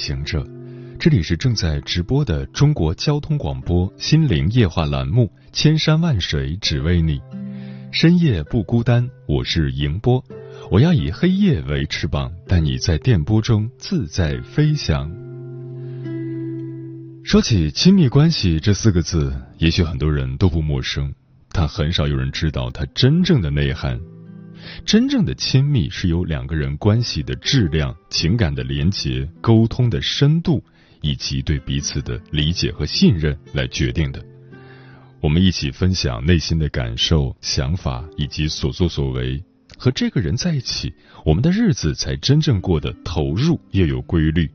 行者，这里是正在直播的中国交通广播心灵夜话栏目《千山万水只为你》，深夜不孤单，我是迎波。我要以黑夜为翅膀，带你在电波中自在飞翔。说起亲密关系这四个字，也许很多人都不陌生，但很少有人知道它真正的内涵。真正的亲密是由两个人关系的质量、情感的连结、沟通的深度，以及对彼此的理解和信任来决定的。我们一起分享内心的感受、想法以及所作所为。和这个人在一起，我们的日子才真正过得投入又有规律。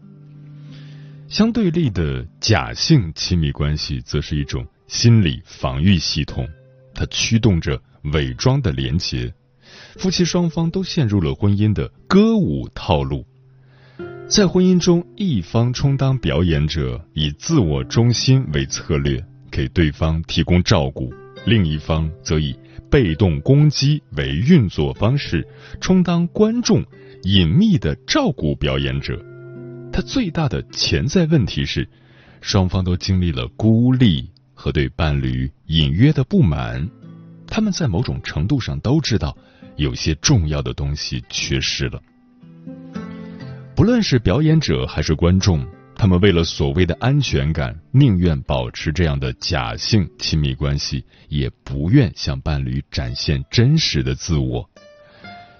相对立的假性亲密关系，则是一种心理防御系统，它驱动着伪装的连结。夫妻双方都陷入了婚姻的歌舞套路，在婚姻中，一方充当表演者，以自我中心为策略，给对方提供照顾；另一方则以被动攻击为运作方式，充当观众，隐秘的照顾表演者。他最大的潜在问题是，双方都经历了孤立和对伴侣隐约的不满。他们在某种程度上都知道，有些重要的东西缺失了。不论是表演者还是观众。他们为了所谓的安全感，宁愿保持这样的假性亲密关系，也不愿向伴侣展现真实的自我。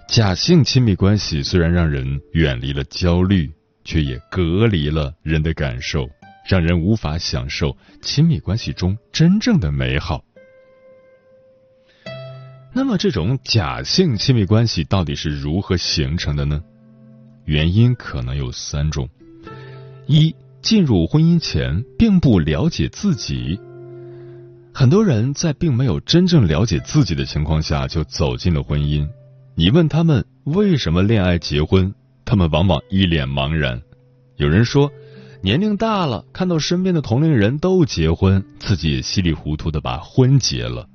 假性亲密关系虽然让人远离了焦虑，却也隔离了人的感受，让人无法享受亲密关系中真正的美好。那么，这种假性亲密关系到底是如何形成的呢？原因可能有三种。一进入婚姻前并不了解自己，很多人在并没有真正了解自己的情况下就走进了婚姻。你问他们为什么恋爱结婚，他们往往一脸茫然。有人说年龄大了，看到身边的同龄人都结婚，自己也稀里糊涂的把婚结了。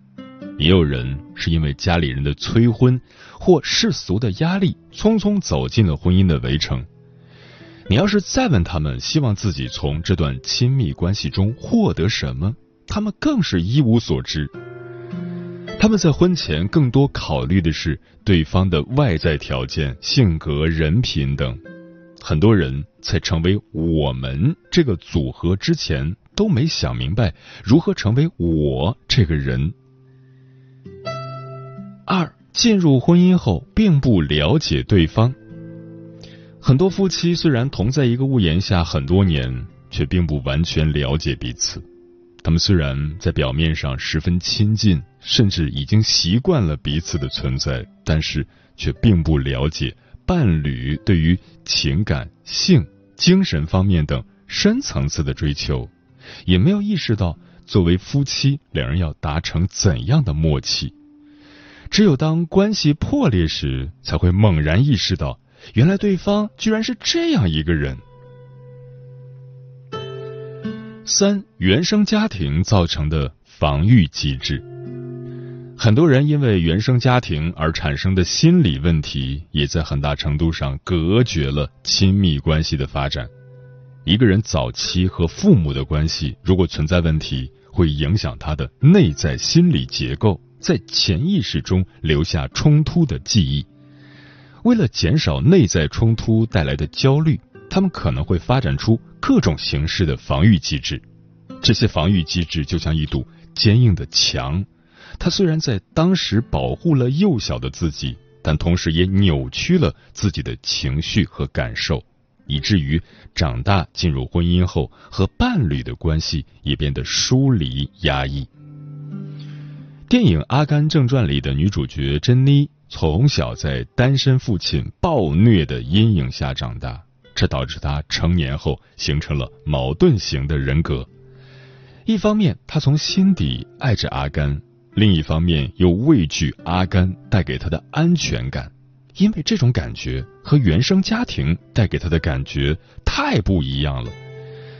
也有人是因为家里人的催婚或世俗的压力，匆匆走进了婚姻的围城。你要是再问他们希望自己从这段亲密关系中获得什么，他们更是一无所知。他们在婚前更多考虑的是对方的外在条件、性格、人品等。很多人在成为我们这个组合之前，都没想明白如何成为我这个人。二，进入婚姻后并不了解对方。很多夫妻虽然同在一个屋檐下很多年，却并不完全了解彼此。他们虽然在表面上十分亲近，甚至已经习惯了彼此的存在，但是却并不了解伴侣对于情感、性、精神方面等深层次的追求，也没有意识到作为夫妻两人要达成怎样的默契。只有当关系破裂时，才会猛然意识到。原来对方居然是这样一个人。三原生家庭造成的防御机制，很多人因为原生家庭而产生的心理问题，也在很大程度上隔绝了亲密关系的发展。一个人早期和父母的关系如果存在问题，会影响他的内在心理结构，在潜意识中留下冲突的记忆。为了减少内在冲突带来的焦虑，他们可能会发展出各种形式的防御机制。这些防御机制就像一堵坚硬的墙，它虽然在当时保护了幼小的自己，但同时也扭曲了自己的情绪和感受，以至于长大进入婚姻后和伴侣的关系也变得疏离压抑。电影《阿甘正传》里的女主角珍妮。从小在单身父亲暴虐的阴影下长大，这导致她成年后形成了矛盾型的人格。一方面，她从心底爱着阿甘。另一方面，又畏惧阿甘带给她的安全感，因为这种感觉和原生家庭带给她的感觉太不一样了。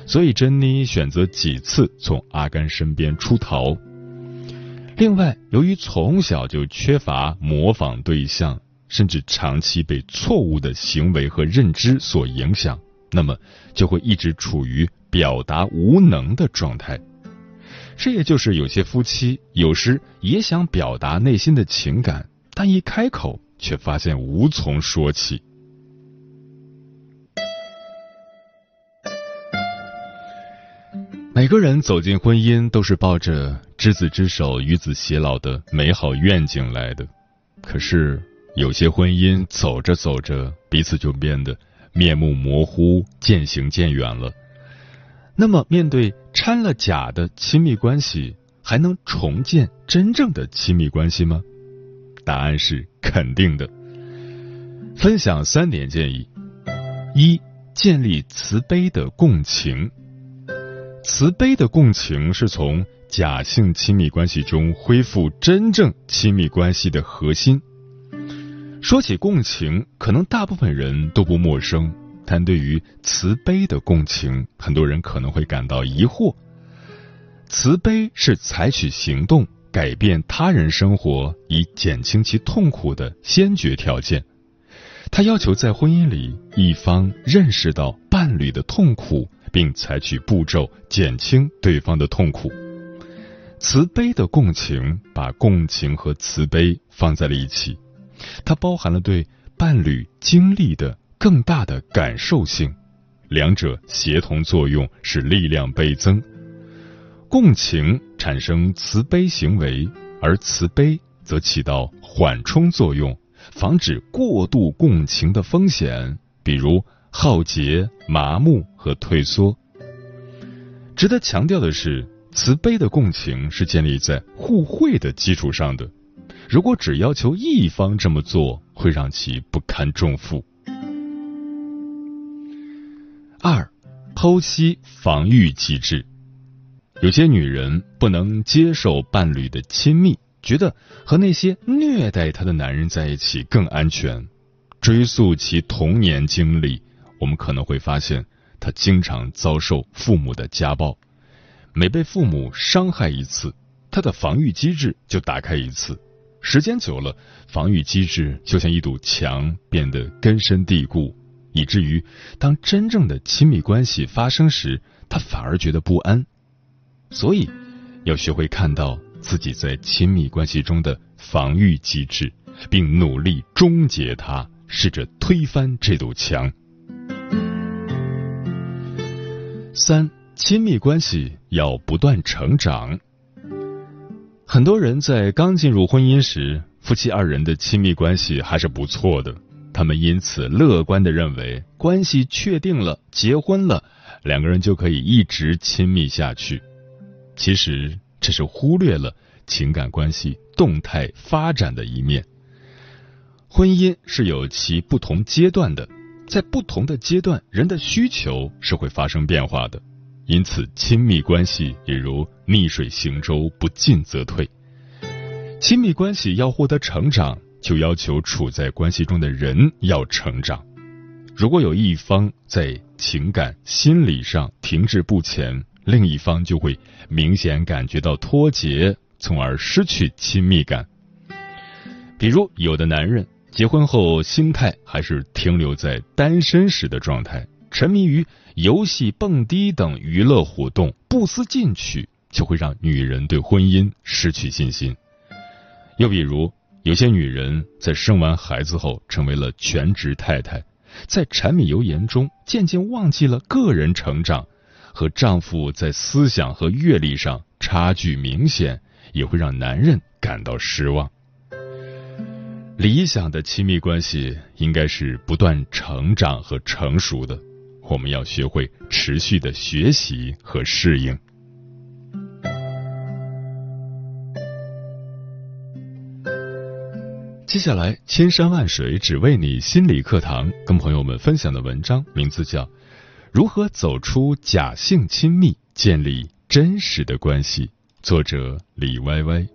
所以，珍妮选择几次从阿甘身边出逃。另外，由于从小就缺乏模仿对象，甚至长期被错误的行为和认知所影响，那么就会一直处于表达无能的状态。这也就是有些夫妻有时也想表达内心的情感，但一开口却发现无从说起。每个人走进婚姻都是抱着执子之手与子偕老的美好愿景来的，可是有些婚姻走着走着，彼此就变得面目模糊、渐行渐远了。那么，面对掺了假的亲密关系，还能重建真正的亲密关系吗？答案是肯定的。分享三点建议：一、建立慈悲的共情。慈悲的共情是从假性亲密关系中恢复真正亲密关系的核心。说起共情，可能大部分人都不陌生。但对于慈悲的共情，很多人可能会感到疑惑。慈悲是采取行动改变他人生活，以减轻其痛苦的先决条件。他要求在婚姻里，一方认识到伴侣的痛苦，并采取步骤减轻对方的痛苦。慈悲的共情把共情和慈悲放在了一起，它包含了对伴侣经历的。更大的感受性，两者协同作用使力量倍增。共情产生慈悲行为，而慈悲则起到缓冲作用，防止过度共情的风险，比如耗竭、麻木和退缩。值得强调的是，慈悲的共情是建立在互惠的基础上的。如果只要求一方这么做，会让其不堪重负。二，剖析防御机制。有些女人不能接受伴侣的亲密，觉得和那些虐待她的男人在一起更安全。追溯其童年经历，我们可能会发现，他经常遭受父母的家暴。每被父母伤害一次，他的防御机制就打开一次。时间久了，防御机制就像一堵墙，变得根深蒂固。以至于当真正的亲密关系发生时，他反而觉得不安。所以，要学会看到自己在亲密关系中的防御机制，并努力终结它，试着推翻这堵墙。三，亲密关系要不断成长。很多人在刚进入婚姻时，夫妻二人的亲密关系还是不错的。他们因此乐观的认为，关系确定了，结婚了，两个人就可以一直亲密下去。其实这是忽略了情感关系动态发展的一面。婚姻是有其不同阶段的，在不同的阶段，人的需求是会发生变化的。因此，亲密关系也如逆水行舟，不进则退。亲密关系要获得成长。就要求处在关系中的人要成长。如果有一方在情感、心理上停滞不前，另一方就会明显感觉到脱节，从而失去亲密感。比如，有的男人结婚后心态还是停留在单身时的状态，沉迷于游戏、蹦迪等娱乐活动，不思进取，就会让女人对婚姻失去信心。又比如，有些女人在生完孩子后成为了全职太太，在柴米油盐中渐渐忘记了个人成长，和丈夫在思想和阅历上差距明显，也会让男人感到失望。理想的亲密关系应该是不断成长和成熟的，我们要学会持续的学习和适应。接下来，千山万水只为你心理课堂，跟朋友们分享的文章名字叫《如何走出假性亲密，建立真实的关系》，作者李歪歪。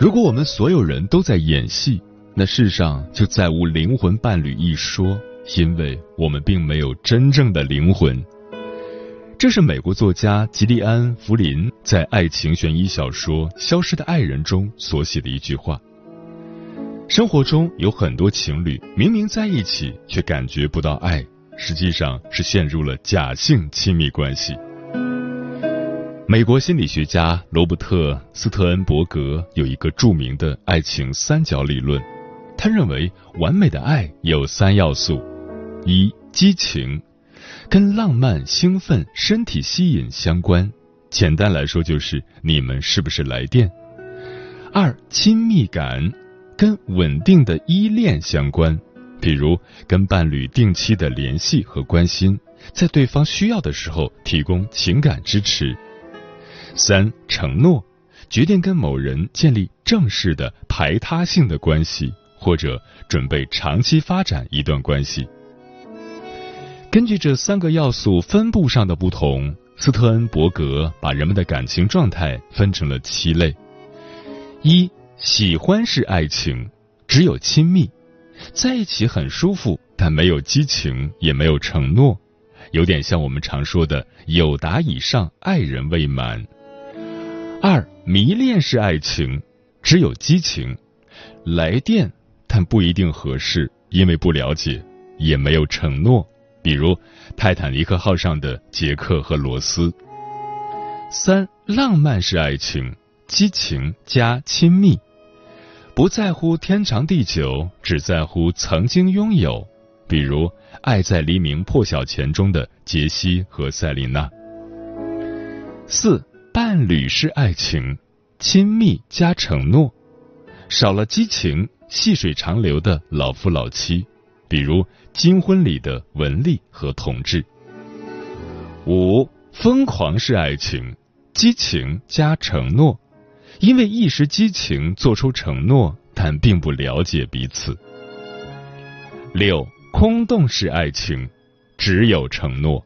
如果我们所有人都在演戏，那世上就再无灵魂伴侣一说，因为我们并没有真正的灵魂。这是美国作家吉利安·弗林在爱情悬疑小说《消失的爱人》中所写的一句话。生活中有很多情侣明明在一起，却感觉不到爱，实际上是陷入了假性亲密关系。美国心理学家罗伯特·斯特恩伯格有一个著名的爱情三角理论，他认为完美的爱有三要素：一、激情，跟浪漫、兴奋、身体吸引相关，简单来说就是你们是不是来电；二、亲密感，跟稳定的依恋相关，比如跟伴侣定期的联系和关心，在对方需要的时候提供情感支持。三承诺，决定跟某人建立正式的排他性的关系，或者准备长期发展一段关系。根据这三个要素分布上的不同，斯特恩伯格把人们的感情状态分成了七类：一、喜欢是爱情，只有亲密，在一起很舒服，但没有激情，也没有承诺，有点像我们常说的“有达以上，爱人未满”。二迷恋式爱情，只有激情，来电但不一定合适，因为不了解，也没有承诺，比如泰坦尼克号上的杰克和罗斯。三浪漫式爱情，激情加亲密，不在乎天长地久，只在乎曾经拥有，比如《爱在黎明破晓前》中的杰西和塞琳娜。四。伴侣式爱情，亲密加承诺，少了激情，细水长流的老夫老妻，比如金婚里的文丽和同志。五疯狂式爱情，激情加承诺，因为一时激情做出承诺，但并不了解彼此。六空洞式爱情，只有承诺。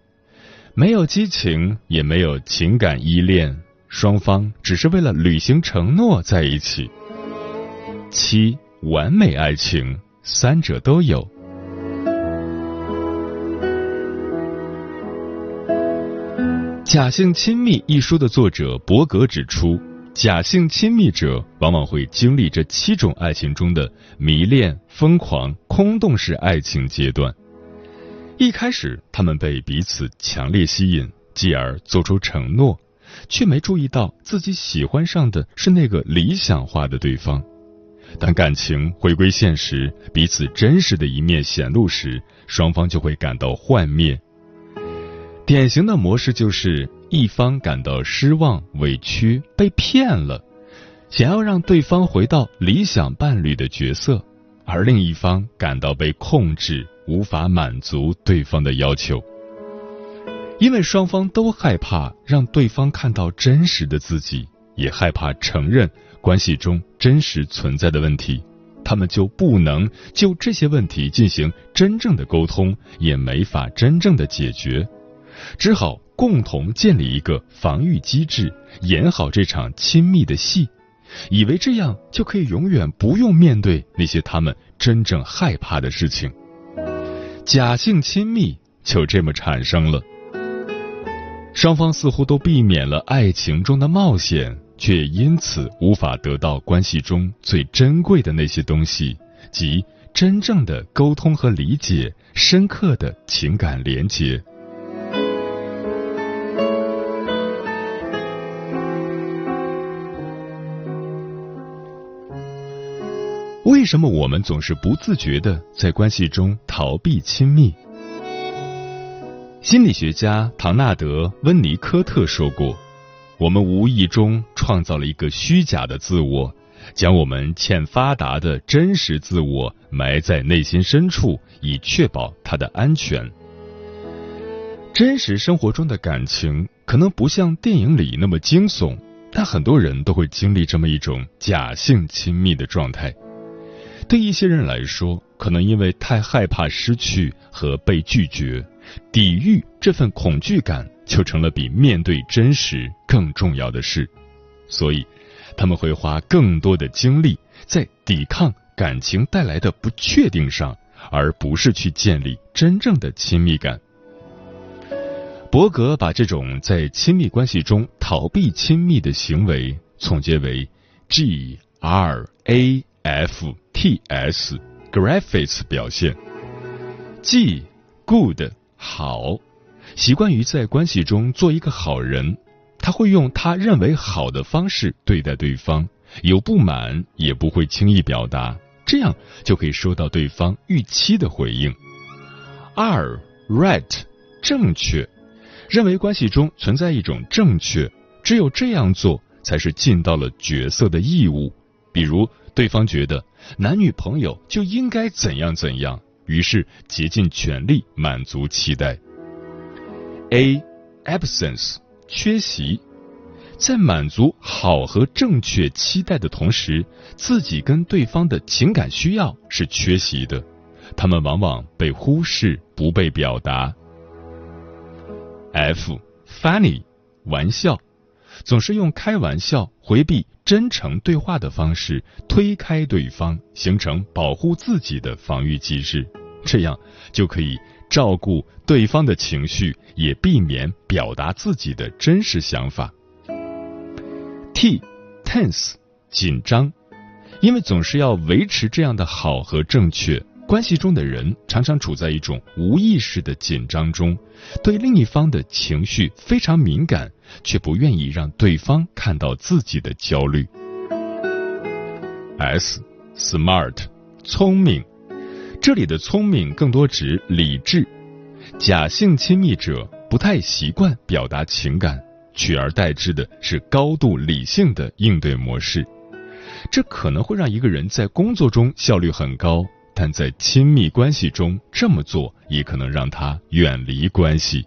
没有激情，也没有情感依恋，双方只是为了履行承诺在一起。七完美爱情，三者都有。《假性亲密》一书的作者伯格指出，假性亲密者往往会经历这七种爱情中的迷恋、疯狂、空洞式爱情阶段。一开始，他们被彼此强烈吸引，继而做出承诺，却没注意到自己喜欢上的是那个理想化的对方。当感情回归现实，彼此真实的一面显露时，双方就会感到幻灭。典型的模式就是一方感到失望、委屈、被骗了，想要让对方回到理想伴侣的角色，而另一方感到被控制。无法满足对方的要求，因为双方都害怕让对方看到真实的自己，也害怕承认关系中真实存在的问题，他们就不能就这些问题进行真正的沟通，也没法真正的解决，只好共同建立一个防御机制，演好这场亲密的戏，以为这样就可以永远不用面对那些他们真正害怕的事情。假性亲密就这么产生了，双方似乎都避免了爱情中的冒险，却因此无法得到关系中最珍贵的那些东西，即真正的沟通和理解，深刻的情感连接。为什么我们总是不自觉的在关系中逃避亲密？心理学家唐纳德·温尼科特说过：“我们无意中创造了一个虚假的自我，将我们欠发达的真实自我埋在内心深处，以确保它的安全。真实生活中的感情可能不像电影里那么惊悚，但很多人都会经历这么一种假性亲密的状态。对一些人来说，可能因为太害怕失去和被拒绝，抵御这份恐惧感就成了比面对真实更重要的事，所以他们会花更多的精力在抵抗感情带来的不确定上，而不是去建立真正的亲密感。伯格把这种在亲密关系中逃避亲密的行为总结为 G R A F T S graphics 表现。G good 好，习惯于在关系中做一个好人，他会用他认为好的方式对待对方，有不满也不会轻易表达，这样就可以收到对方预期的回应。二 right 正确。认为关系中存在一种正确，只有这样做才是尽到了角色的义务。比如，对方觉得男女朋友就应该怎样怎样，于是竭尽全力满足期待。A. Absence 缺席，在满足好和正确期待的同时，自己跟对方的情感需要是缺席的，他们往往被忽视，不被表达。F. Funny 玩笑，总是用开玩笑回避真诚对话的方式推开对方，形成保护自己的防御机制，这样就可以照顾对方的情绪，也避免表达自己的真实想法。T tense 紧张，因为总是要维持这样的好和正确。关系中的人常常处在一种无意识的紧张中，对另一方的情绪非常敏感，却不愿意让对方看到自己的焦虑。S smart 聪明，这里的聪明更多指理智。假性亲密者不太习惯表达情感，取而代之的是高度理性的应对模式，这可能会让一个人在工作中效率很高。但在亲密关系中这么做，也可能让他远离关系。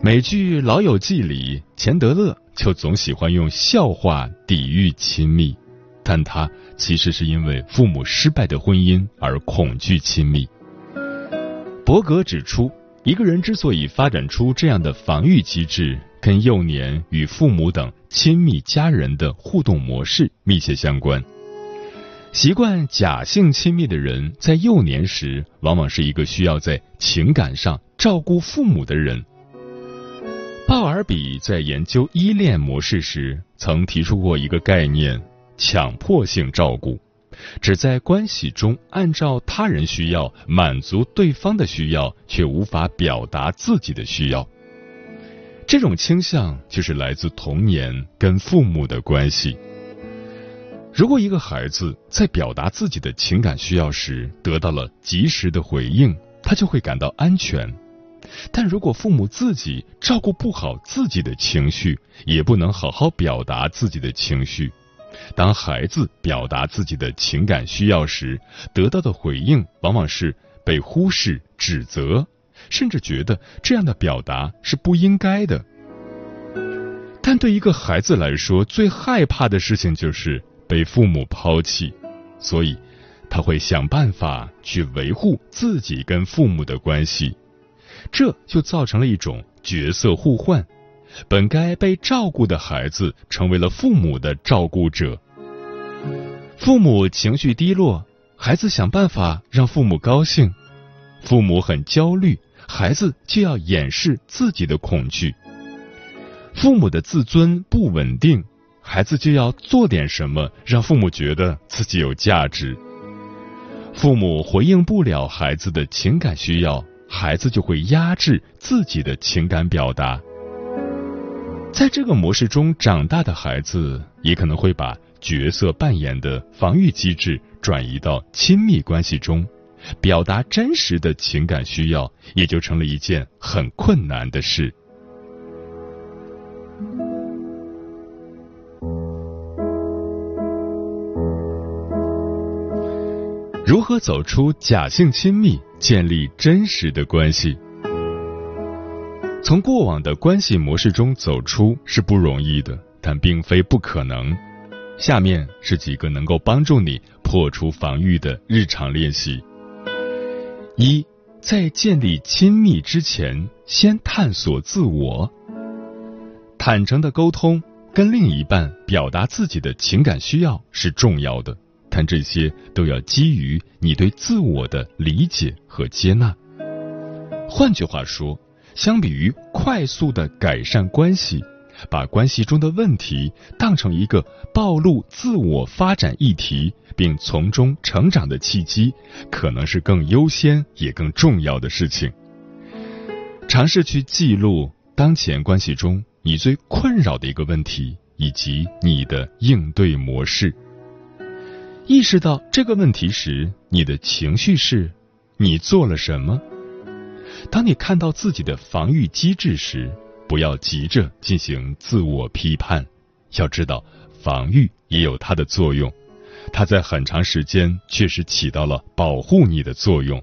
美剧《老友记》里，钱德勒就总喜欢用笑话抵御亲密，但他其实是因为父母失败的婚姻而恐惧亲密。伯格指出，一个人之所以发展出这样的防御机制，跟幼年与父母等亲密家人的互动模式密切相关。习惯假性亲密的人，在幼年时往往是一个需要在情感上照顾父母的人。鲍尔比在研究依恋模式时，曾提出过一个概念：强迫性照顾，只在关系中按照他人需要满足对方的需要，却无法表达自己的需要。这种倾向就是来自童年跟父母的关系。如果一个孩子在表达自己的情感需要时得到了及时的回应，他就会感到安全。但如果父母自己照顾不好自己的情绪，也不能好好表达自己的情绪，当孩子表达自己的情感需要时，得到的回应往往是被忽视、指责，甚至觉得这样的表达是不应该的。但对一个孩子来说，最害怕的事情就是。被父母抛弃，所以他会想办法去维护自己跟父母的关系，这就造成了一种角色互换。本该被照顾的孩子成为了父母的照顾者。父母情绪低落，孩子想办法让父母高兴；父母很焦虑，孩子就要掩饰自己的恐惧。父母的自尊不稳定。孩子就要做点什么，让父母觉得自己有价值。父母回应不了孩子的情感需要，孩子就会压制自己的情感表达。在这个模式中长大的孩子，也可能会把角色扮演的防御机制转移到亲密关系中，表达真实的情感需要，也就成了一件很困难的事。如何走出假性亲密，建立真实的关系？从过往的关系模式中走出是不容易的，但并非不可能。下面是几个能够帮助你破除防御的日常练习：一，在建立亲密之前，先探索自我。坦诚的沟通，跟另一半表达自己的情感需要是重要的，但这些都要基于你对自我的理解和接纳。换句话说，相比于快速的改善关系，把关系中的问题当成一个暴露自我发展议题，并从中成长的契机，可能是更优先也更重要的事情。尝试去记录当前关系中。你最困扰的一个问题，以及你的应对模式。意识到这个问题时，你的情绪是：你做了什么？当你看到自己的防御机制时，不要急着进行自我批判。要知道，防御也有它的作用，它在很长时间确实起到了保护你的作用。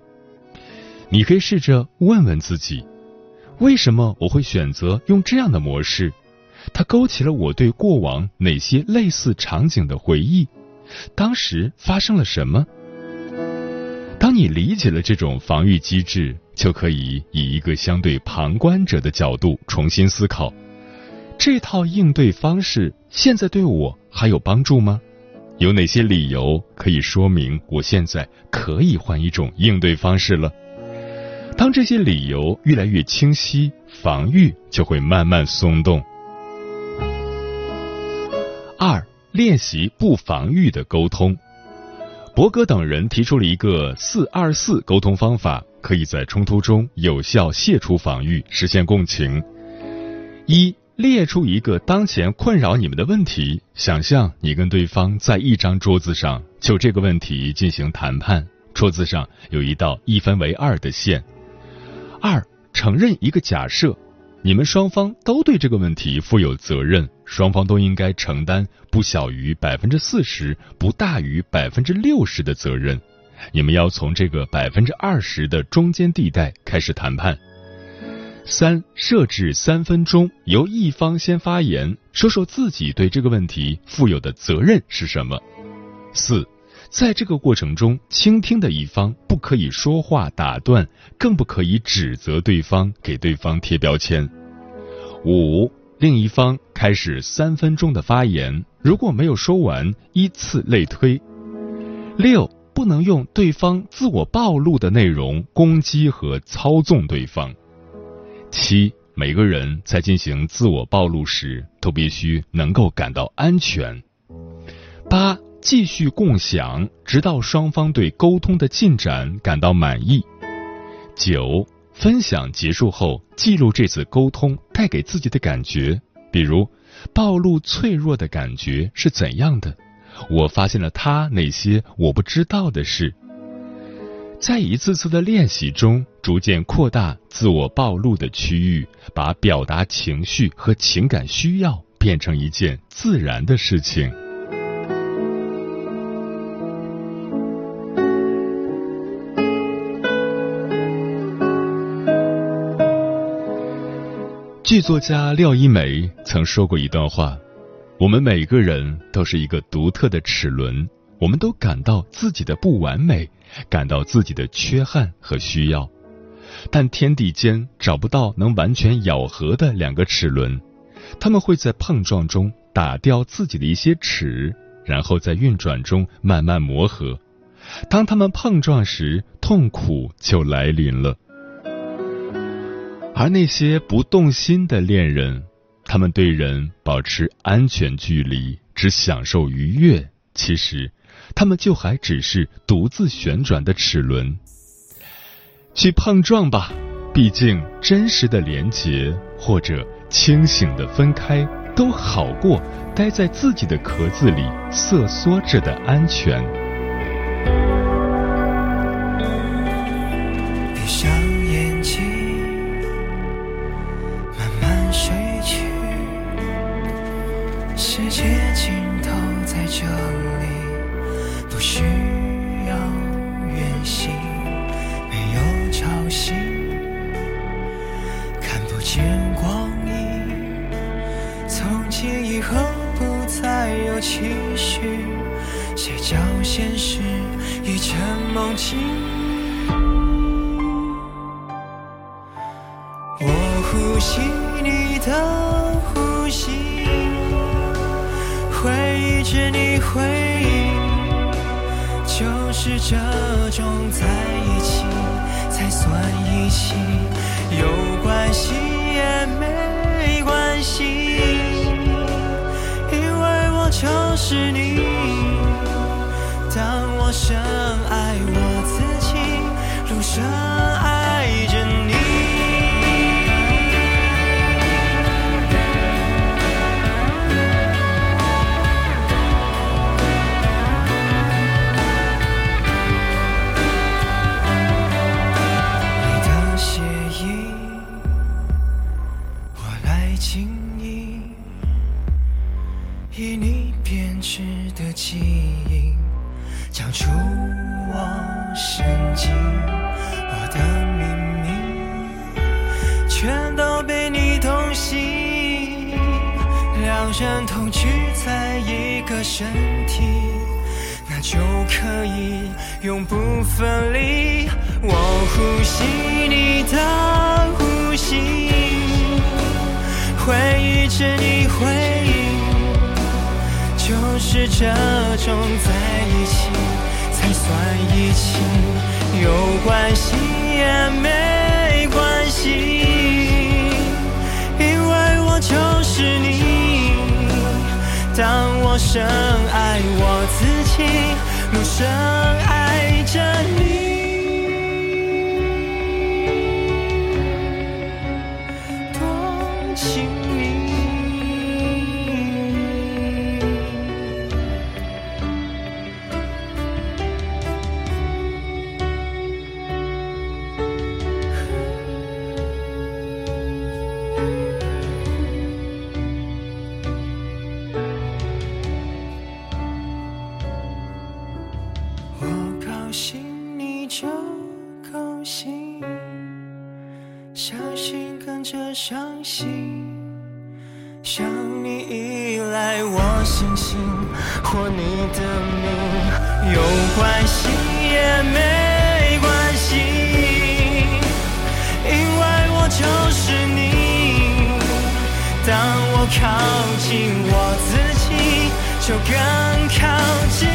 你可以试着问问自己。为什么我会选择用这样的模式？它勾起了我对过往哪些类似场景的回忆？当时发生了什么？当你理解了这种防御机制，就可以以一个相对旁观者的角度重新思考：这套应对方式现在对我还有帮助吗？有哪些理由可以说明我现在可以换一种应对方式了？当这些理由越来越清晰，防御就会慢慢松动。二、练习不防御的沟通。伯格等人提出了一个“四二四”沟通方法，可以在冲突中有效卸除防御，实现共情。一、列出一个当前困扰你们的问题，想象你跟对方在一张桌子上，就这个问题进行谈判。桌子上有一道一分为二的线。二，承认一个假设，你们双方都对这个问题负有责任，双方都应该承担不小于百分之四十、不大于百分之六十的责任。你们要从这个百分之二十的中间地带开始谈判。三，设置三分钟，由一方先发言，说说自己对这个问题负有的责任是什么。四。在这个过程中，倾听的一方不可以说话打断，更不可以指责对方，给对方贴标签。五，另一方开始三分钟的发言，如果没有说完，依次类推。六，不能用对方自我暴露的内容攻击和操纵对方。七，每个人在进行自我暴露时，都必须能够感到安全。八。继续共享，直到双方对沟通的进展感到满意。九，分享结束后，记录这次沟通带给自己的感觉，比如暴露脆弱的感觉是怎样的？我发现了他哪些我不知道的事。在一次次的练习中，逐渐扩大自我暴露的区域，把表达情绪和情感需要变成一件自然的事情。剧作家廖一梅曾说过一段话：“我们每个人都是一个独特的齿轮，我们都感到自己的不完美，感到自己的缺憾和需要。但天地间找不到能完全咬合的两个齿轮，他们会在碰撞中打掉自己的一些齿，然后在运转中慢慢磨合。当他们碰撞时，痛苦就来临了。”而那些不动心的恋人，他们对人保持安全距离，只享受愉悦。其实，他们就还只是独自旋转的齿轮。去碰撞吧，毕竟真实的连结或者清醒的分开，都好过待在自己的壳子里瑟缩着的安全。着你回应，就是这种在一起才算一起，有关系也没关系，因为我就是你。当我深爱我自己，路深两人同居在一个身体。那就可以永不分离。我呼吸你的呼吸，回忆着你回应，就是这种在一起才算一起，有关系也没关系，因为我就是你。当我深爱我自己，如深爱着你，靠近我自己，就更靠近